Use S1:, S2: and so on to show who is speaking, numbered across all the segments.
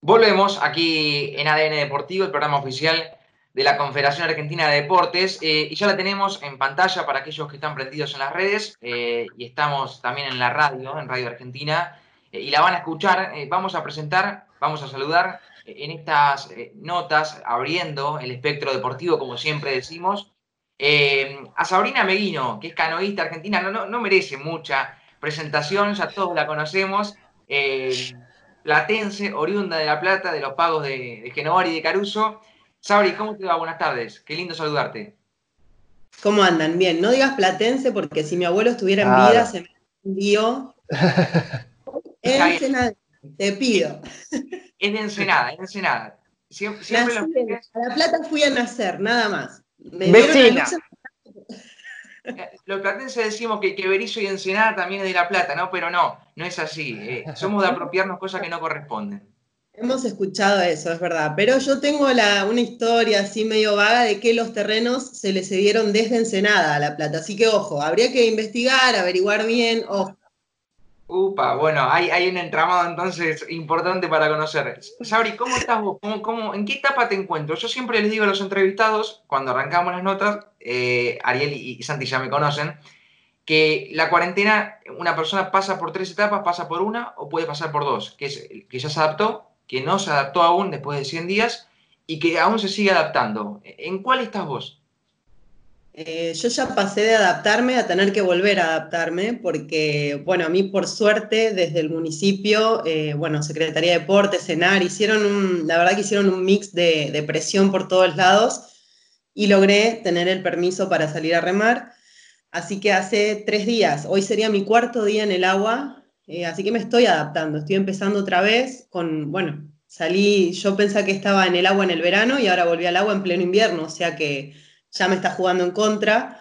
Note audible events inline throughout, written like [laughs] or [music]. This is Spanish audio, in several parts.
S1: Volvemos aquí en ADN Deportivo, el programa oficial de la Confederación Argentina de Deportes, eh, y ya la tenemos en pantalla para aquellos que están prendidos en las redes, eh, y estamos también en la radio, en Radio Argentina, eh, y la van a escuchar. vamos a presentar, vamos a saludar en estas notas, abriendo el espectro deportivo, como siempre decimos, a Sabrina Meguino, que es canoísta argentina, no, no, no merece mucha presentación, ya todos la conocemos platense, oriunda de La Plata, de los pagos de, de y de Caruso. Sabri, ¿cómo te va? Buenas tardes. Qué lindo saludarte.
S2: ¿Cómo andan? Bien, no digas platense porque si mi abuelo estuviera en vida se me envió. [laughs] Ensenada, te pido.
S1: Es de Ensenada, es de Ensenada.
S2: Siempre, A La Plata fui a nacer, nada más.
S3: Me Vecina.
S1: Los platenses decimos que, que Berizo y Ensenada también es de La Plata, ¿no? Pero no, no es así. Eh, somos de apropiarnos cosas que no corresponden.
S2: Hemos escuchado eso, es verdad. Pero yo tengo una historia así medio vaga de que los terrenos se le cedieron desde Ensenada a La Plata. Así que ojo, habría que investigar, averiguar bien. Ojo,
S1: Upa, bueno, hay, hay un entramado entonces importante para conocer. Sabri, ¿cómo estás vos? ¿Cómo, en qué etapa te encuentro? Yo siempre les digo a los entrevistados, cuando arrancamos las notas, eh, Ariel y, Santi ya me conocen, que la cuarentena, una persona pasa por tres etapas, pasa por una o puede pasar por dos, que es que ya se adaptó, que no se adaptó aún después de 100 días y que aún se sigue adaptando. ¿En cuál estás vos?
S2: Eh, yo ya pasé de adaptarme a tener que volver a adaptarme, porque, bueno, a mí por suerte desde el municipio, eh, bueno, Secretaría de Deportes, CENAR, hicieron un, la verdad que hicieron un mix de, presión por todos lados y logré tener el permiso para salir a remar. Así que hace tres días, hoy sería mi cuarto día en el agua, eh, así que me estoy adaptando, estoy empezando otra vez con, bueno, salí, yo pensé que estaba en el agua en el verano y ahora volví al agua en pleno invierno, o sea que ya me está jugando en contra.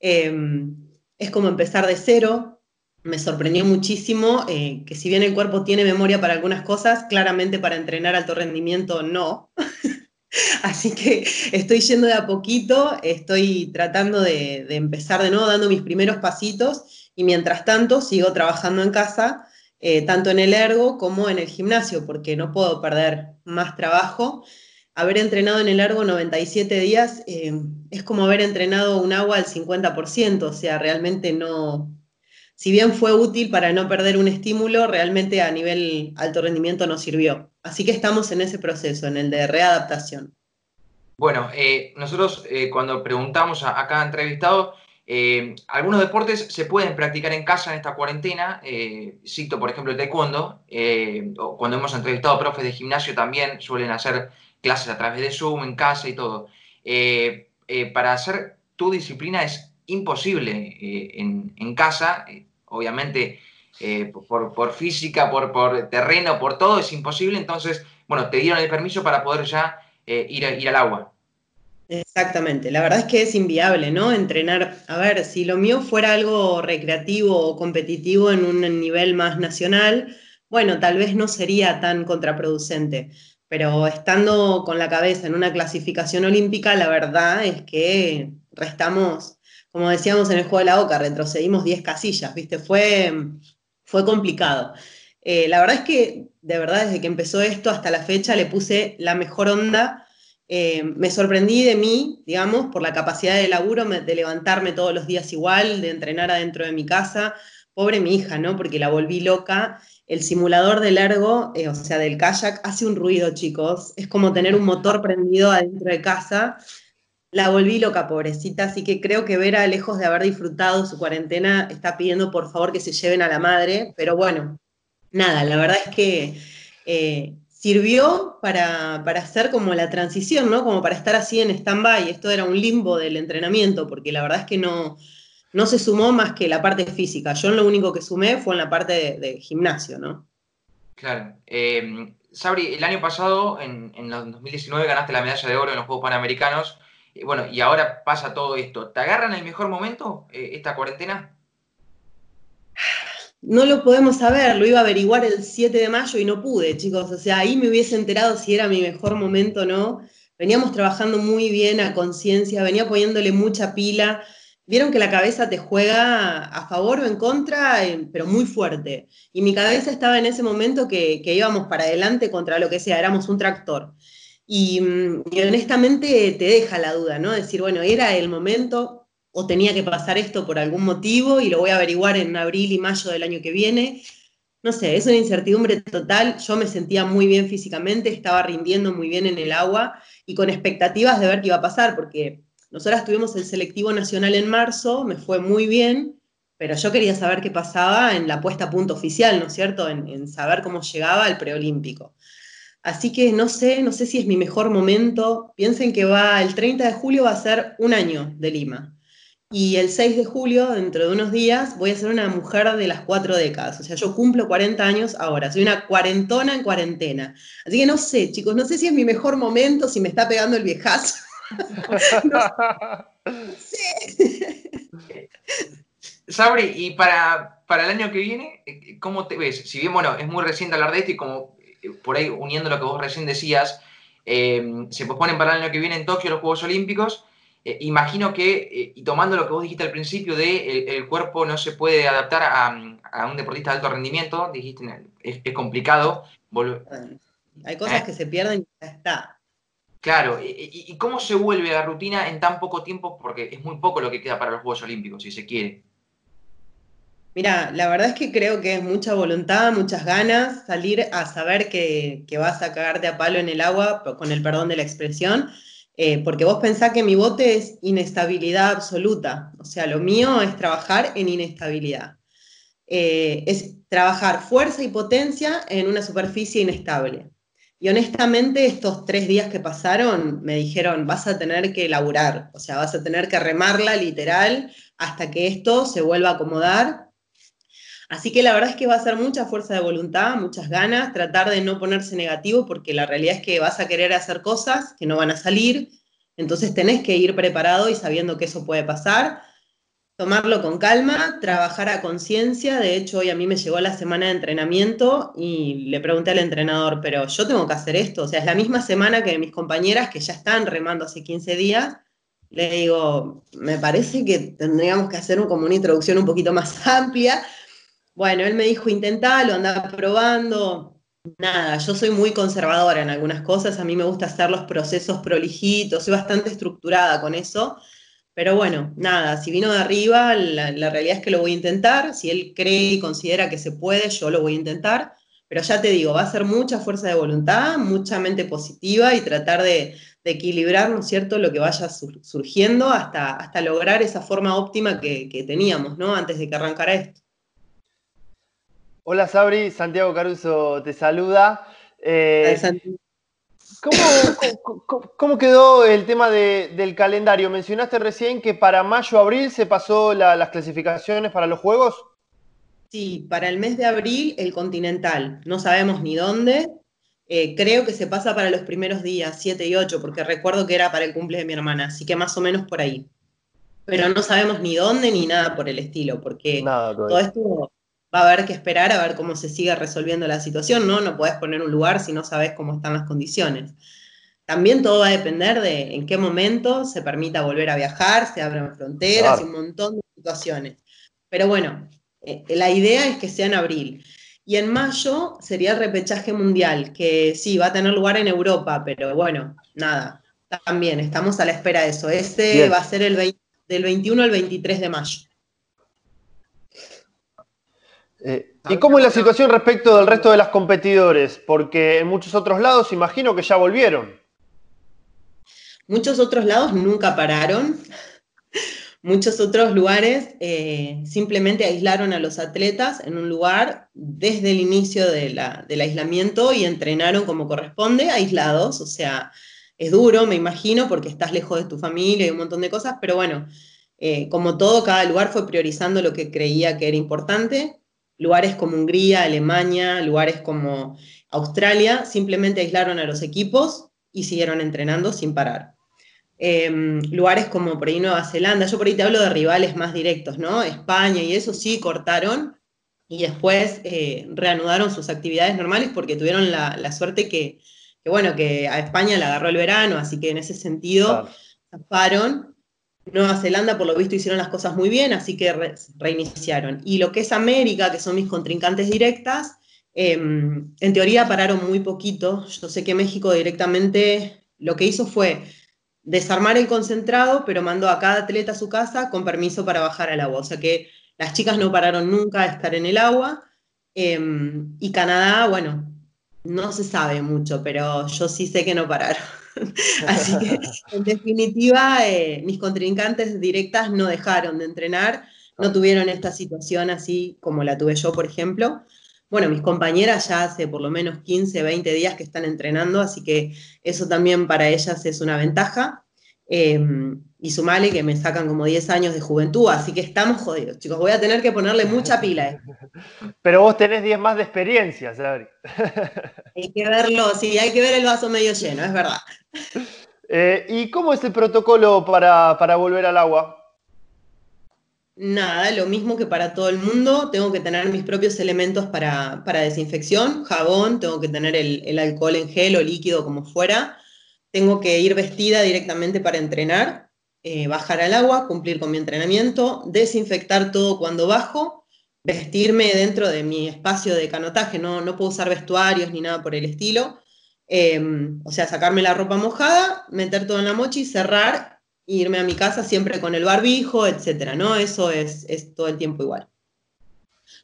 S2: Em, es como empezar de cero. Me sorprendió muchísimo eh, que si bien el cuerpo tiene memoria para algunas cosas, claramente para entrenar alto rendimiento no. [laughs] Así que estoy yendo de a poquito, estoy tratando de, empezar de nuevo, dando mis primeros pasitos y mientras tanto sigo trabajando en casa, eh, tanto en el ergo como en el gimnasio, porque no puedo perder más trabajo haber entrenado en el largo 97 días eh, es como haber entrenado un agua al 50%, o sea, realmente no, si bien fue útil para no perder un estímulo, realmente a nivel alto rendimiento no sirvió. Así que estamos en ese proceso, en el de readaptación.
S1: Bueno, eh, nosotros eh, cuando preguntamos a, cada entrevistado, algunos deportes se pueden practicar en casa en esta cuarentena. cito, por ejemplo, el taekwondo. cuando hemos entrevistado profes de gimnasio también suelen hacer clases a través de Zoom, en casa y todo. Eh, eh, para hacer tu disciplina es imposible eh, en, casa, obviamente por, física, por, por, terreno, por todo es imposible, entonces, bueno, te dieron el permiso para poder ya ir, ir al agua.
S2: Exactamente, la verdad es que es inviable, ¿no? Entrenar, a ver, si lo mío fuera algo recreativo o competitivo en un nivel más nacional, bueno, tal vez no sería tan contraproducente pero estando con la cabeza en una clasificación olímpica, la verdad es que restamos, como decíamos en el juego de la OCA, retrocedimos 10 casillas, ¿viste? Fue, fue complicado. Eh, la verdad es que, de verdad, desde que empezó esto hasta la fecha le puse la mejor onda. Eh, me sorprendí de mí, digamos, por la capacidad de laburo, de levantarme todos los días igual, de entrenar adentro de mi casa. Pobre mi hija, ¿no? Porque la volví loca el simulador de largo, eh, o sea, del kayak, hace un ruido, chicos. Es como tener un motor [laughs] prendido adentro de casa. La volví loca, pobrecita, así que creo que Vera, lejos de haber disfrutado su cuarentena, está pidiendo por favor que se lleven a la madre, pero bueno, nada, la verdad es que eh, sirvió para, para, hacer como la transición, ¿no? Como para estar así en stand-by. Esto era un limbo del entrenamiento, porque la verdad es que no, no se sumó más que la parte física. Yo lo único que sumé fue en la parte de, gimnasio, ¿no?
S1: Claro. Eh, Sabri, el año pasado, en, en 2019, ganaste la medalla de oro en los Juegos Panamericanos. Bueno, y ahora pasa todo esto. ¿Te agarran el mejor momento eh, esta cuarentena?
S2: No lo podemos saber, lo iba a averiguar el 7 de mayo y no pude, chicos. O sea, ahí me hubiese enterado si era mi mejor momento o no. Veníamos trabajando muy bien a conciencia, venía poniéndole mucha pila vieron que la cabeza te juega a favor o en contra, eh, pero muy fuerte. Y mi cabeza estaba en ese momento que, íbamos para adelante contra lo que sea, éramos un tractor. Y, mm, y, honestamente te deja la duda, ¿no? Decir, bueno, era el momento o tenía que pasar esto por algún motivo y lo voy a averiguar en abril y mayo del año que viene. No sé, es una incertidumbre total. Yo me sentía muy bien físicamente, estaba rindiendo muy bien en el agua y con expectativas de ver qué iba a pasar, porque nosotras tuvimos el selectivo nacional en marzo, me fue muy bien, pero yo quería saber qué pasaba en la puesta a punto oficial, ¿no es cierto? En, saber cómo llegaba al preolímpico. Así que no sé, no sé si es mi mejor momento. Piensen que va, el 30 de julio va a ser un año de Lima. Y el 6 de julio, dentro de unos días, voy a ser una mujer de las cuatro décadas. O sea, yo cumplo 40 años ahora, soy una cuarentona en cuarentena. Así que no sé, chicos, no sé si es mi mejor momento, si me está pegando el viejazo.
S1: Sabri, y para, para, el año que viene, ¿cómo te ves? Si bien, bueno, es muy reciente hablar de esto y como eh, por ahí uniendo lo que vos recién decías, eh, se posponen para el año que viene en Tokio los Juegos Olímpicos. Eh, imagino que, y tomando lo que vos dijiste al principio de el, cuerpo no se puede adaptar a, un deportista de alto rendimiento, dijiste, es, es complicado.
S2: Hay cosas que se pierden y ya está.
S1: Claro, ¿Y, cómo se vuelve la rutina en tan poco tiempo? Porque es muy poco lo que queda para los Juegos Olímpicos, si se quiere.
S2: Mira, la verdad es que creo que es mucha voluntad, muchas ganas, salir a saber que, vas a cagarte a palo en el agua, con el perdón de la expresión, eh, porque vos pensás que mi bote es inestabilidad absoluta, o sea, lo mío es trabajar en inestabilidad. Eh, es trabajar fuerza y potencia en una superficie inestable. Y honestamente, estos tres días que pasaron me dijeron, vas a tener que laburar, o sea, vas a tener que remarla literal hasta que esto se vuelva a acomodar. Así que la verdad es que va a ser mucha fuerza de voluntad, muchas ganas, tratar de no ponerse negativo, porque la realidad es que vas a querer hacer cosas que no van a salir, entonces tenés que ir preparado y sabiendo que eso puede pasar tomarlo con calma, trabajar a conciencia. De hecho, hoy a mí me llegó la semana de entrenamiento y le pregunté al entrenador, pero yo tengo que hacer esto. O sea, es la misma semana que mis compañeras que ya están remando hace 15 días. Le digo, me parece que tendríamos que hacer como una introducción un poquito más [laughs] amplia. Bueno, él me dijo, intentalo, anda probando. Nada, yo soy muy conservadora en algunas cosas, a mí me gusta hacer los procesos prolijitos, soy bastante estructurada con eso. Pero bueno, nada, si vino de arriba, la, realidad es que lo voy a intentar. Si él cree y considera que se puede, yo lo voy a intentar. Pero ya te digo, va a ser mucha fuerza de voluntad, mucha mente positiva y tratar de, equilibrar, ¿no es cierto?, lo que vaya surgiendo hasta, hasta lograr esa forma óptima que, teníamos, ¿no?, antes de que arrancara esto.
S3: Hola Sabri, Santiago Caruso te saluda. Eh, ¿Cómo, quedó el tema del calendario? Mencionaste recién que para mayo-abril se pasó las clasificaciones para los Juegos.
S2: Sí, para el mes de abril el continental. No sabemos ni dónde. Eh, creo que se pasa para los primeros días, 7 y 8, porque recuerdo que era para el cumple de mi hermana, así que más o menos por ahí. Pero no sabemos ni dónde ni nada por el estilo, porque todo esto va a haber que esperar a ver cómo se sigue resolviendo la situación, ¿no? No puedes poner un lugar si no sabes cómo están las condiciones. También todo va a depender de en qué momento se permita volver a viajar, se abran fronteras y un montón de situaciones. Pero bueno, eh, la idea es que sea en abril. Y en mayo sería el repechaje mundial, que sí, va a tener lugar en Europa, pero bueno, nada, también estamos a la espera de eso. Ese va a ser el del 21 al 23 de mayo.
S3: Eh, ¿Y cómo es la situación respecto del resto de las competidores? Porque en muchos otros lados imagino que ya volvieron.
S2: Muchos otros lados nunca pararon. Muchos otros lugares eh, simplemente aislaron a los atletas en un lugar desde el inicio del aislamiento y entrenaron como corresponde, aislados. O sea, es duro, me imagino, porque estás lejos de tu familia y un montón de cosas, pero bueno, eh, como todo, cada lugar fue priorizando lo que creía que era importante lugares como Hungría, Alemania, lugares como Australia, simplemente aislaron a los equipos y siguieron entrenando sin parar. Em, lugares como por ahí Nueva Zelanda, yo por ahí te hablo de rivales más directos, ¿no? España y eso sí cortaron y después eh, reanudaron sus actividades normales porque tuvieron la, suerte que, bueno, que a España le agarró el verano, así que en ese sentido zafaron Nueva Zelanda, por lo visto, hicieron las cosas muy bien, así que reiniciaron. Y lo que es América, que son mis contrincantes directas, em, en teoría pararon muy poquito. Yo sé que México directamente lo que hizo fue desarmar el concentrado, pero mandó a cada atleta a su casa con permiso para bajar al agua. O sea que las chicas no pararon nunca a estar en el agua. Em, y Canadá, bueno, no se sabe mucho, pero yo sí sé que no pararon. [laughs] Así que, en definitiva, eh, mis contrincantes directas no dejaron de entrenar, no tuvieron esta situación así como la tuve yo, por ejemplo. Bueno, mis compañeras ya hace por lo menos 15, 20 días que están entrenando, así que eso también para ellas es una ventaja. Em, y sumale que me sacan como 10 años de juventud, así que estamos jodidos, chicos. Voy a tener que ponerle mucha pila. [laughs]
S3: Pero vos tenés 10 más de experiencia,
S2: Sabri. [laughs] Hay que verlo, sí, hay que ver el vaso medio lleno, es verdad.
S3: Eh, ¿Y cómo es el protocolo para, volver al agua?
S2: Nada, lo mismo que para todo el mundo. Tengo que tener mis propios elementos para, desinfección, jabón, tengo que tener el, el alcohol en gel o líquido como fuera tengo que ir vestida directamente para entrenar, eh, bajar al agua, cumplir con mi entrenamiento, desinfectar todo cuando bajo, vestirme dentro de mi espacio de canotaje, no, no puedo usar vestuarios ni nada por el estilo. Em, o sea, sacarme la ropa mojada, meter todo en la mochi, cerrar e irme a mi casa siempre con el barbijo, etcétera, ¿no? Eso es, es todo el tiempo igual.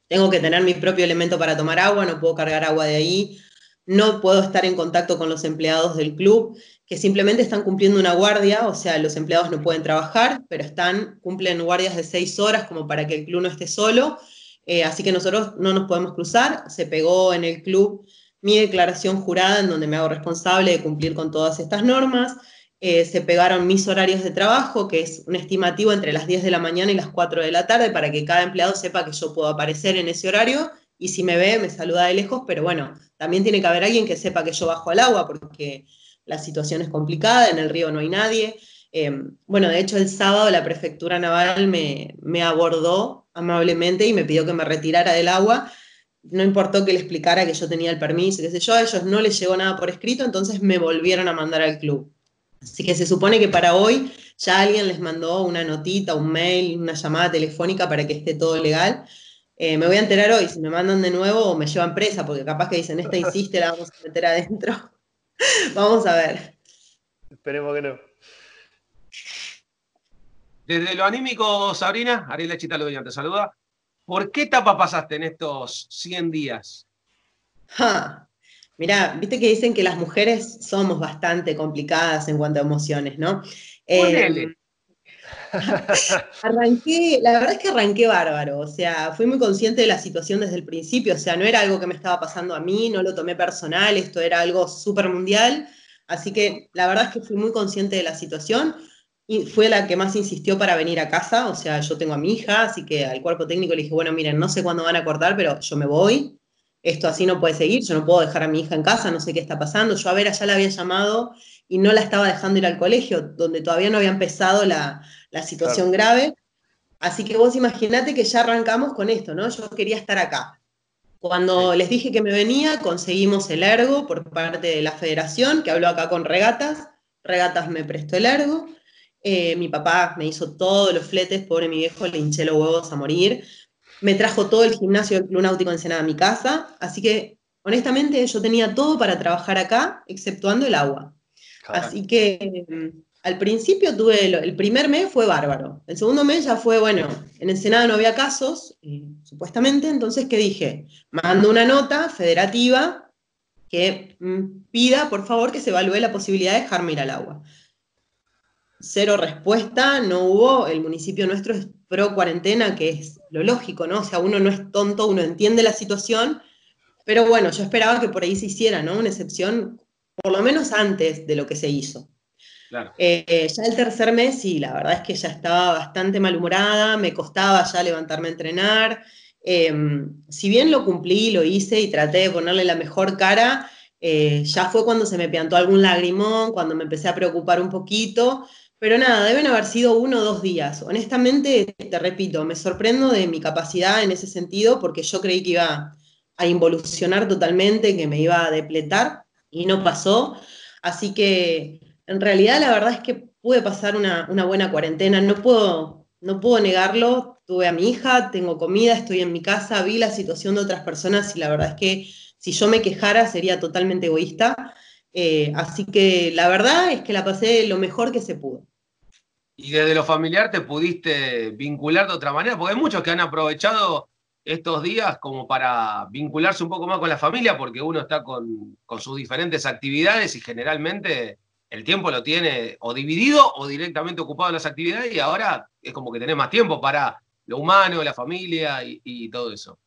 S2: Tengo que tener mi propio elemento para tomar agua, no puedo cargar agua de ahí, no puedo estar en contacto con los empleados del club que simplemente están cumpliendo una guardia, o sea, los empleados no pueden trabajar, pero están, cumplen guardias de seis horas como para que el club no esté solo, eh, así que nosotros no nos podemos cruzar, se pegó en el club mi declaración jurada en donde me hago responsable de cumplir con todas estas normas, eh, se pegaron mis horarios de trabajo, que es un estimativo entre las 10 de la mañana y las 4 de la tarde, para que cada empleado sepa que yo puedo aparecer en ese horario y si me ve me saluda de lejos, pero bueno, también tiene que haber alguien que sepa que yo bajo al agua, porque la situación es complicada, en el río no hay nadie. Eh, bueno, de hecho el sábado la prefectura naval me, me abordó amablemente y me pidió que me retirara del agua. No importó que le explicara que yo tenía el permiso, qué sé yo, a ellos no les llegó nada por escrito, entonces me volvieron a mandar al club. Así que se supone que para hoy ya alguien les mandó una notita, un mail, una llamada telefónica para que esté todo legal. Eh, me voy a enterar hoy, si me mandan de nuevo o me llevan presa, porque capaz que dicen, esta insiste, la vamos a meter adentro. [laughs] Vamos a ver.
S3: Esperemos que no.
S4: Desde lo anímico, Sabrina, Ariel Chita Lodoña te saluda. ¿Por qué etapa pasaste en estos 100 días?
S2: Mirá, viste que dicen que las mujeres somos bastante complicadas en cuanto a emociones, ¿no? Eh, [laughs] arranqué, la verdad es que arranqué bárbaro, o sea, fui muy consciente de la situación desde el principio, o sea, no era algo que me estaba pasando a mí, no lo tomé personal, esto era algo súper mundial, así que la verdad es que fui muy consciente de la situación y fue la que más insistió para venir a casa, o sea, yo tengo a mi hija, así que al cuerpo técnico le dije, bueno, miren, no sé cuándo van a cortar, pero yo me voy, esto así no puede seguir, yo no puedo dejar a mi hija en casa, no sé qué está pasando, yo a ver, allá la había llamado y no la estaba dejando ir al colegio, donde todavía no había empezado la, situación grave. Así que vos imaginate que ya arrancamos con esto, ¿no? Yo quería estar acá. Cuando les dije que me venía, conseguimos el ergo por parte de la federación, que habló acá con Regatas. Regatas me prestó el ergo. Eh, mi papá me hizo todos los fletes, pobre mi viejo, le hinché los huevos a morir. Me trajo todo el gimnasio del Club Náutico Ensenada a mi casa. Así que, honestamente, yo tenía todo para trabajar acá, exceptuando el agua. Así que mm, al principio tuve, el, primer mes fue bárbaro. El segundo mes ya fue, bueno, en el Senado no había casos, eh, supuestamente, entonces, ¿qué dije? Mando una nota federativa que mm, pida, por favor, que se evalúe la posibilidad de dejarme ir al agua. Cero respuesta, no hubo, el municipio nuestro es pro cuarentena, que es lo lógico, ¿no? O sea, uno no es tonto, uno entiende la situación, pero bueno, yo esperaba que por ahí se hiciera, ¿no? Una excepción por lo menos antes de lo que se hizo. Eh, ya el tercer mes, sí, la verdad es que ya estaba bastante malhumorada, me costaba ya levantarme a entrenar. Em, si bien lo cumplí, lo hice y traté de ponerle la mejor cara, eh, ya fue cuando se me piantó algún lagrimón, cuando me empecé a preocupar un poquito. Pero nada, deben haber sido uno o dos días. Honestamente, te repito, me sorprendo de mi capacidad en ese sentido porque yo creí que iba a involucionar totalmente, que me iba a depletar y no pasó. Así que en realidad la verdad es que pude pasar una, buena cuarentena, no puedo, no puedo negarlo, tuve a mi hija, tengo comida, estoy en mi casa, vi la situación de otras personas y la verdad es que si yo me quejara sería totalmente egoísta. Eh, así que la verdad es que la pasé lo mejor que se pudo.
S4: Y desde lo familiar te pudiste vincular de otra manera, porque hay muchos que han aprovechado estos días como para vincularse un poco más con la familia, porque uno está con, con sus diferentes actividades y generalmente el tiempo lo tiene o dividido o directamente ocupado en las actividades y ahora es como que tenés más tiempo para lo humano, la familia y, todo eso.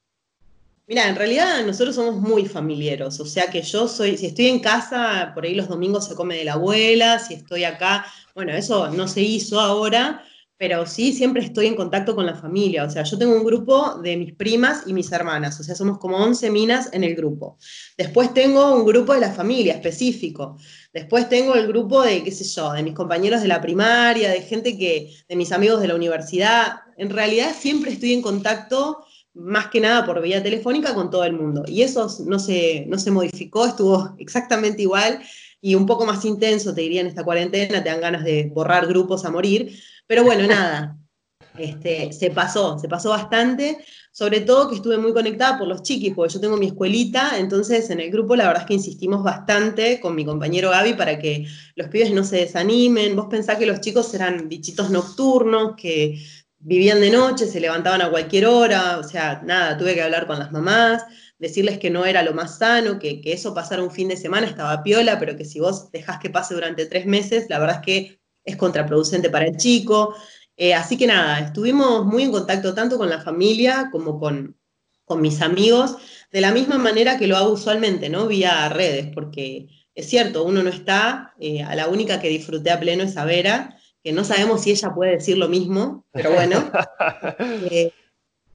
S2: Mira, en realidad nosotros somos muy familiares, o sea que yo soy, si estoy en casa, por ahí los domingos se come de la abuela, si estoy acá, bueno, eso no se hizo ahora, pero sí siempre estoy en contacto con la familia. O sea, yo tengo un grupo de mis primas y mis hermanas, o sea, somos como 11 minas en el grupo. Después tengo un grupo de la familia específico. Después tengo el grupo de, qué sé yo, de mis compañeros de la primaria, de gente que, de mis amigos de la universidad. En realidad siempre estoy en contacto, más que nada por vía telefónica, con todo el mundo. Y eso no se, no se modificó, estuvo exactamente igual y un poco más intenso, te diría, en esta cuarentena, te dan ganas de borrar grupos a morir. Pero bueno, nada, [laughs] este, se pasó, se pasó bastante, sobre todo que estuve muy conectada por los chiquis, porque yo tengo mi escuelita, entonces en el grupo la verdad es que insistimos bastante con mi compañero Gaby para que los pibes no se desanimen. Vos pensás que los chicos eran bichitos nocturnos, que vivían de noche, se levantaban a cualquier hora, o sea, nada, tuve que hablar con las mamás, decirles que no era lo más sano, que, que eso pasara un fin de semana estaba piola, pero que si vos dejás que pase durante tres meses, la verdad es que es contraproducente para el chico. Eh, así que nada, estuvimos muy en contacto tanto con la familia como con, con mis amigos, de la misma manera que lo hago usualmente, ¿no? Vía redes, porque es cierto, uno no está, eh, a la única que disfruté a pleno es a Vera, que no sabemos si ella puede decir lo mismo, pero bueno. [laughs]
S4: Eh,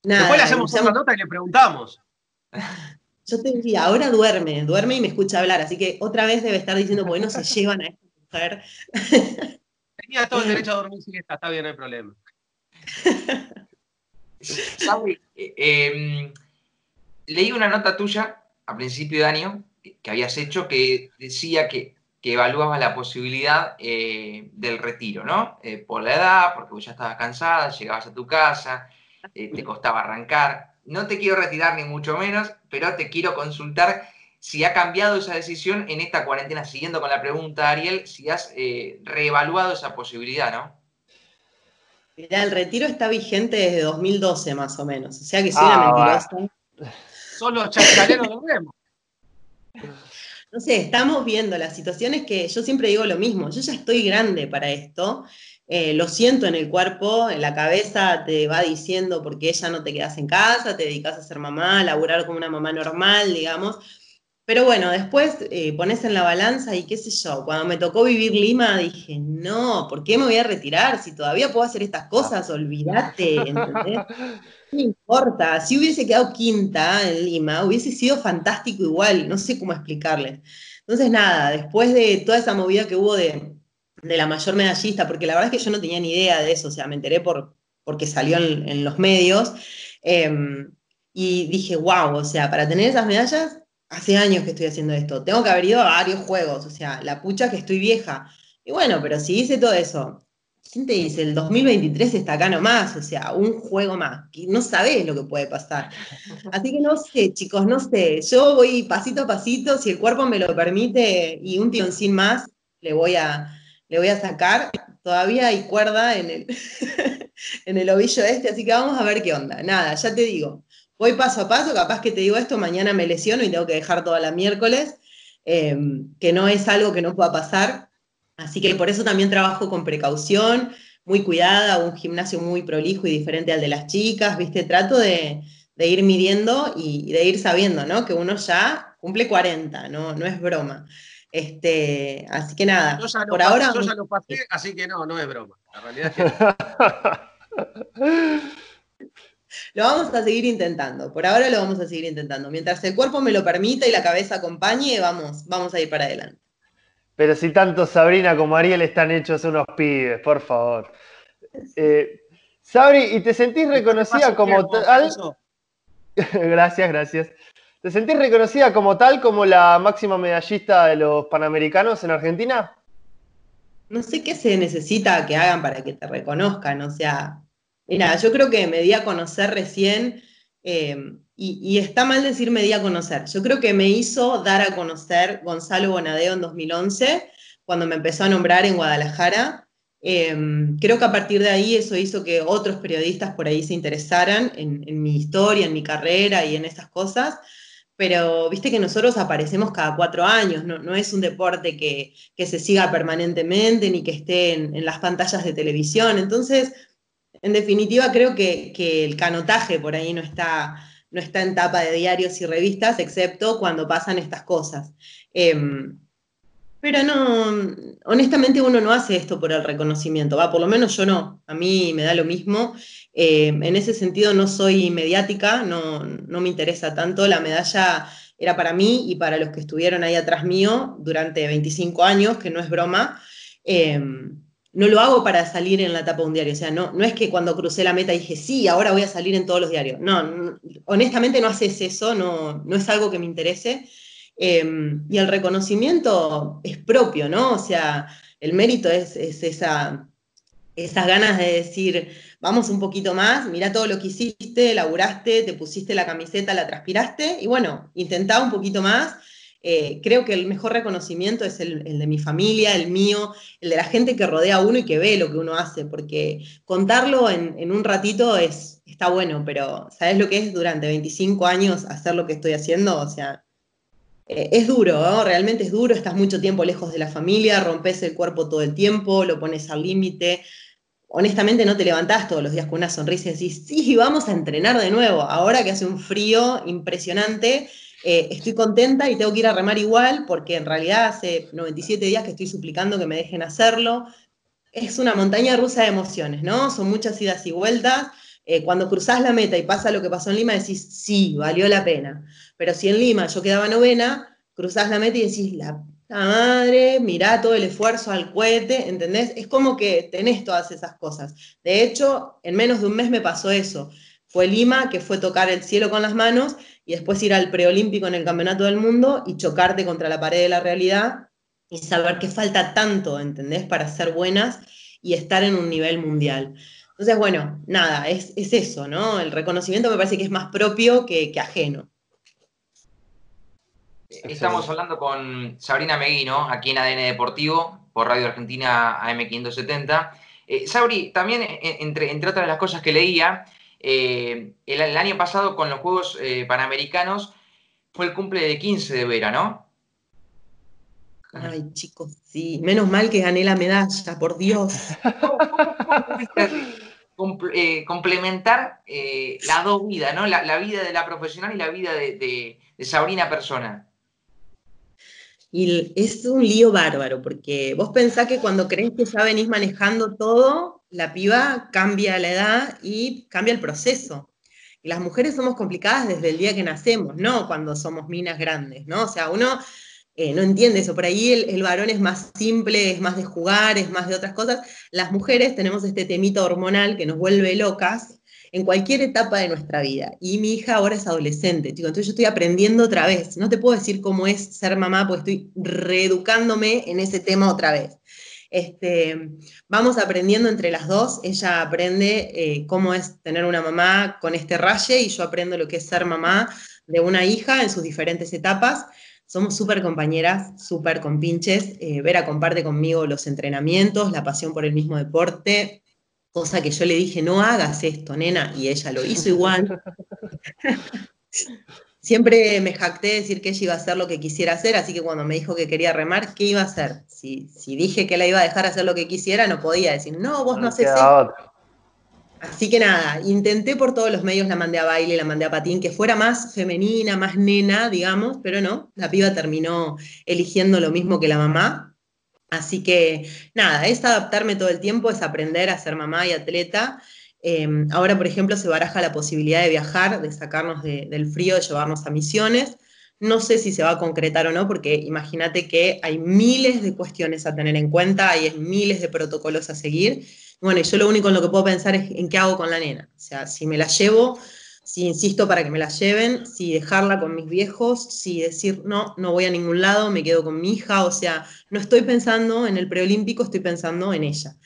S4: Después le hacemos una nota y le preguntamos. [laughs]
S2: Yo te diría, ahora duerme, duerme y me escucha hablar, así que otra vez debe estar diciendo, bueno, se [laughs] llevan a esta mujer.
S4: Tenía todo el derecho a dormir sin esta, está bien, no hay problema.
S1: Eh, em, leí una nota tuya a principio de año que habías hecho que decía que, que evaluabas la posibilidad eh, del retiro, ¿no? Eh, por la edad, porque vos ya estabas cansada, llegabas a tu casa, te costaba arrancar. No te quiero retirar ni mucho menos, pero te quiero consultar si ha cambiado esa decisión en esta cuarentena, siguiendo con la pregunta, Ariel, si has eh, reevaluado esa posibilidad, ¿no?
S2: Mirá, el retiro está vigente desde 2012 más o menos, o sea que soy una ah, mentirosa.
S4: Son los chascareros lo vemos. [laughs]
S2: No sé, estamos viendo las situaciones que yo siempre digo lo mismo, yo ya estoy grande para esto, eh, lo siento en el cuerpo, en la cabeza te va diciendo porque ya no te quedas en casa, te dedicas a ser mamá, a laburar como una mamá normal, digamos, pero bueno, después eh, pones en la balanza y qué sé yo, cuando me tocó vivir Lima dije, no, ¿por qué me voy a retirar? Si todavía puedo hacer estas cosas, olvídate, ¿entendés? [laughs] No importa, si hubiese quedado quinta en Lima, hubiese sido fantástico igual, no sé cómo explicarles. Entonces nada, después de toda esa movida que hubo de, la mayor medallista, porque la verdad es que yo no tenía ni idea de eso, o sea, me enteré por, porque salió en, los medios, em, y dije, wow, o sea, para tener esas medallas hace años que estoy haciendo esto, tengo que haber ido a varios juegos, o sea, la pucha que estoy vieja. Y bueno, pero si hice todo eso, ¿quién te dice? El 2023 está acá nomás, o sea, un juego más, que no sabés lo que puede pasar. Así que no sé, chicos, no sé, yo voy pasito a pasito, si el cuerpo me lo permite y un sin más, le voy a, le voy a sacar. Todavía hay cuerda en el, [laughs] en el ovillo este, así que vamos a ver qué onda. Nada, ya te digo, voy paso a paso, capaz que te digo esto, mañana me lesiono y tengo que dejar toda la miércoles, eh, que no es algo que no pueda pasar. Así que por eso también trabajo con precaución, muy cuidada, un gimnasio muy prolijo y diferente al de las chicas, ¿viste? Trato de, ir midiendo y de ir sabiendo, ¿no? Que uno ya cumple 40, no, no es broma. Este, así que nada, por ahora...
S4: Yo ya lo pasé, así que no, no es broma. La realidad es que... [laughs] [laughs]
S2: Lo vamos a seguir intentando, por ahora lo vamos a seguir intentando. Mientras el cuerpo me lo permita y la cabeza acompañe, vamos, vamos a ir para adelante.
S3: Pero si tanto Sabrina como Ariel están hechos unos pibes, por favor. Eh, Sabri, ¿y te sentís reconocida como tal? [laughs] gracias, gracias. ¿Te sentís reconocida como tal, como la máxima medallista de los Panamericanos en Argentina?
S2: no sé qué se necesita que hagan para que te reconozcan. O sea, mira, yo creo que me di a conocer recién, eh, y, está mal decir me di a conocer. Yo creo que me hizo dar a conocer Gonzalo Bonadeo en 2011, cuando me empezó a nombrar en Guadalajara. Eh, creo que a partir de ahí eso hizo que otros periodistas por ahí se interesaran en, mi historia, en mi carrera y en estas cosas pero viste que nosotros aparecemos cada cuatro años, no, es un deporte que, se siga permanentemente ni que esté en, las pantallas de televisión. Entonces, en definitiva, creo que, el canotaje por ahí no está, no está en tapa de diarios y revistas, excepto cuando pasan estas cosas. Em, pero no, honestamente uno no hace esto por el reconocimiento, va, por lo menos yo no, a mí me da lo mismo. Eh, en ese sentido no soy mediática, no, me interesa tanto. La medalla era para mí y para los que estuvieron ahí atrás mío durante 25 años, que no es broma. Eh, no lo hago para salir en la tapa de un diario. O sea, no, no es que cuando crucé la meta dije, sí, ahora voy a salir en todos los diarios. No, honestamente no haces eso, no, no es algo que me interese. Em, y el reconocimiento es propio, ¿no? O sea, el mérito es, esa, esas ganas de decir, vamos un poquito más, mira todo lo que hiciste, laburaste, te pusiste la camiseta, la transpiraste, y bueno, intentá un poquito más. Eh, creo que el mejor reconocimiento es el, de mi familia, el mío, el de la gente que rodea a uno y que ve lo que uno hace, porque contarlo en, un ratito es, está bueno, pero ¿sabes lo que es durante 25 años hacer lo que estoy haciendo? O sea, eh, es duro, realmente es duro, estás mucho tiempo lejos de la familia, rompes el cuerpo todo el tiempo, lo pones al límite. Honestamente no te levantás todos los días con una sonrisa y decís, sí, vamos a entrenar de nuevo. Ahora que hace un frío impresionante, eh, estoy contenta y tengo que ir a remar igual porque en realidad hace 97 días que estoy suplicando que me dejen hacerlo. Es una montaña rusa de emociones, ¿no? Son muchas idas y vueltas. Eh, cuando cruzás la meta y pasa lo que pasó en Lima, decís, sí, valió la pena. Pero si en Lima yo quedaba novena, cruzás la meta y decís, la madre, mirá todo el esfuerzo al cohete, ¿entendés? Es como que tenés todas esas cosas. De hecho, en menos de un mes me pasó eso. Fue Lima, que fue tocar el cielo con las manos, y después ir al preolímpico en el Campeonato del Mundo y chocarte contra la pared de la realidad y saber que falta tanto, ¿entendés? Para ser buenas y estar en un nivel mundial. Entonces, bueno, nada, es, eso, ¿no? El reconocimiento me parece que es más propio que ajeno.
S1: Estamos hablando con Sabrina Meguino, aquí en ADN Deportivo, por Radio Argentina AM570. Eh, Sabri, también, eh, entre, entre otras las cosas que leía, eh, el, año pasado con los Juegos Panamericanos fue el cumple de 15 de Vera, ¿no?
S2: Ay, chicos, sí. Menos mal que gané la medalla, por Dios. [laughs]
S1: complementar las dos vidas, ¿no? La, vida de la profesional y la vida de Sabrina persona.
S2: Y es un lío bárbaro, porque vos pensás que cuando crees que ya venís manejando todo, la piba cambia la edad y cambia el proceso. Las mujeres somos complicadas desde el día que nacemos, no cuando somos minas grandes, ¿no? O sea, uno eh, no entiende eso. Por ahí el, el, varón es más simple, es más de jugar, es más de otras cosas. Las mujeres tenemos este temito hormonal que nos vuelve locas en cualquier etapa de nuestra vida. Y mi hija ahora es adolescente, chico, entonces yo estoy aprendiendo otra vez. No te puedo decir cómo es ser mamá, porque estoy reeducándome en ese tema otra vez. Este, vamos aprendiendo entre las dos. Ella aprende eh, cómo es tener una mamá con este raye y yo aprendo lo que es ser mamá de una hija en sus diferentes etapas. Somos súper compañeras, súper compinches. Eh, Vera comparte conmigo los entrenamientos, la pasión por el mismo deporte cosa que yo le dije, no hagas esto, nena, y ella lo hizo igual. [laughs] Siempre me jacté de decir que ella iba a hacer lo que quisiera hacer, así que cuando me dijo que quería remar, ¿qué iba a hacer? Si, si dije que la iba a dejar hacer lo que quisiera, no podía decir, no, vos no, haces eso. Así que nada, intenté por todos los medios, la mandé a baile, la mandé a patín, que fuera más femenina, más nena, digamos, pero no, la piba terminó eligiendo lo mismo que la mamá, Así que nada, es adaptarme todo el tiempo, es aprender a ser mamá y atleta. Em, ahora, por ejemplo, se baraja la posibilidad de viajar, de sacarnos del frío, de llevarnos a misiones. No sé si se va a concretar o no, porque imagínate que hay miles de cuestiones a tener en cuenta, hay miles de protocolos a seguir. Bueno, yo lo único en lo que puedo pensar es en qué hago con la nena. O sea, si me la llevo, si insisto para que me la lleven, si dejarla con mis viejos, si decir no, no voy a ningún lado, me quedo con mi hija, o sea, no estoy pensando en el preolímpico, estoy pensando en ella.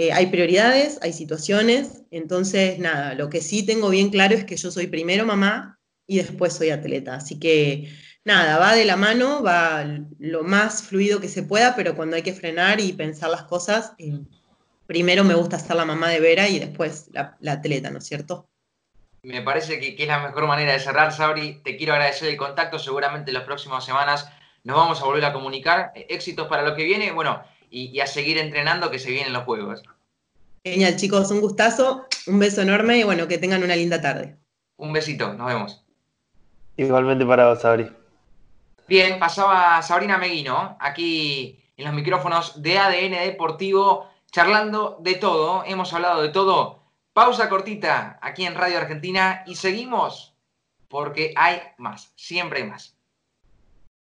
S2: Eh, hay prioridades, hay situaciones, entonces nada, lo que sí tengo bien claro es que yo soy primero mamá y después soy atleta, así que nada, va de la mano, va lo más fluido que se pueda, pero cuando hay que frenar y pensar las cosas, eh, primero me gusta ser la mamá de Vera y después la, atleta, ¿no es cierto?
S1: Me parece que, es la mejor manera de cerrar, Sabri. Te quiero agradecer el contacto. Seguramente en las próximas semanas nos vamos a volver a comunicar. Éxitos para lo que viene, bueno, y, a seguir entrenando que se vienen los juegos.
S2: Genial, chicos, un gustazo, un beso enorme y bueno, que tengan una linda tarde.
S1: Un besito, nos vemos.
S3: Igualmente para vos, Sabri.
S1: Bien, pasaba Sabrina Meguino, aquí en los micrófonos de ADN Deportivo charlando de todo, hemos hablado de todo. Pausa cortita aquí en Radio Argentina y seguimos porque hay más, siempre hay más.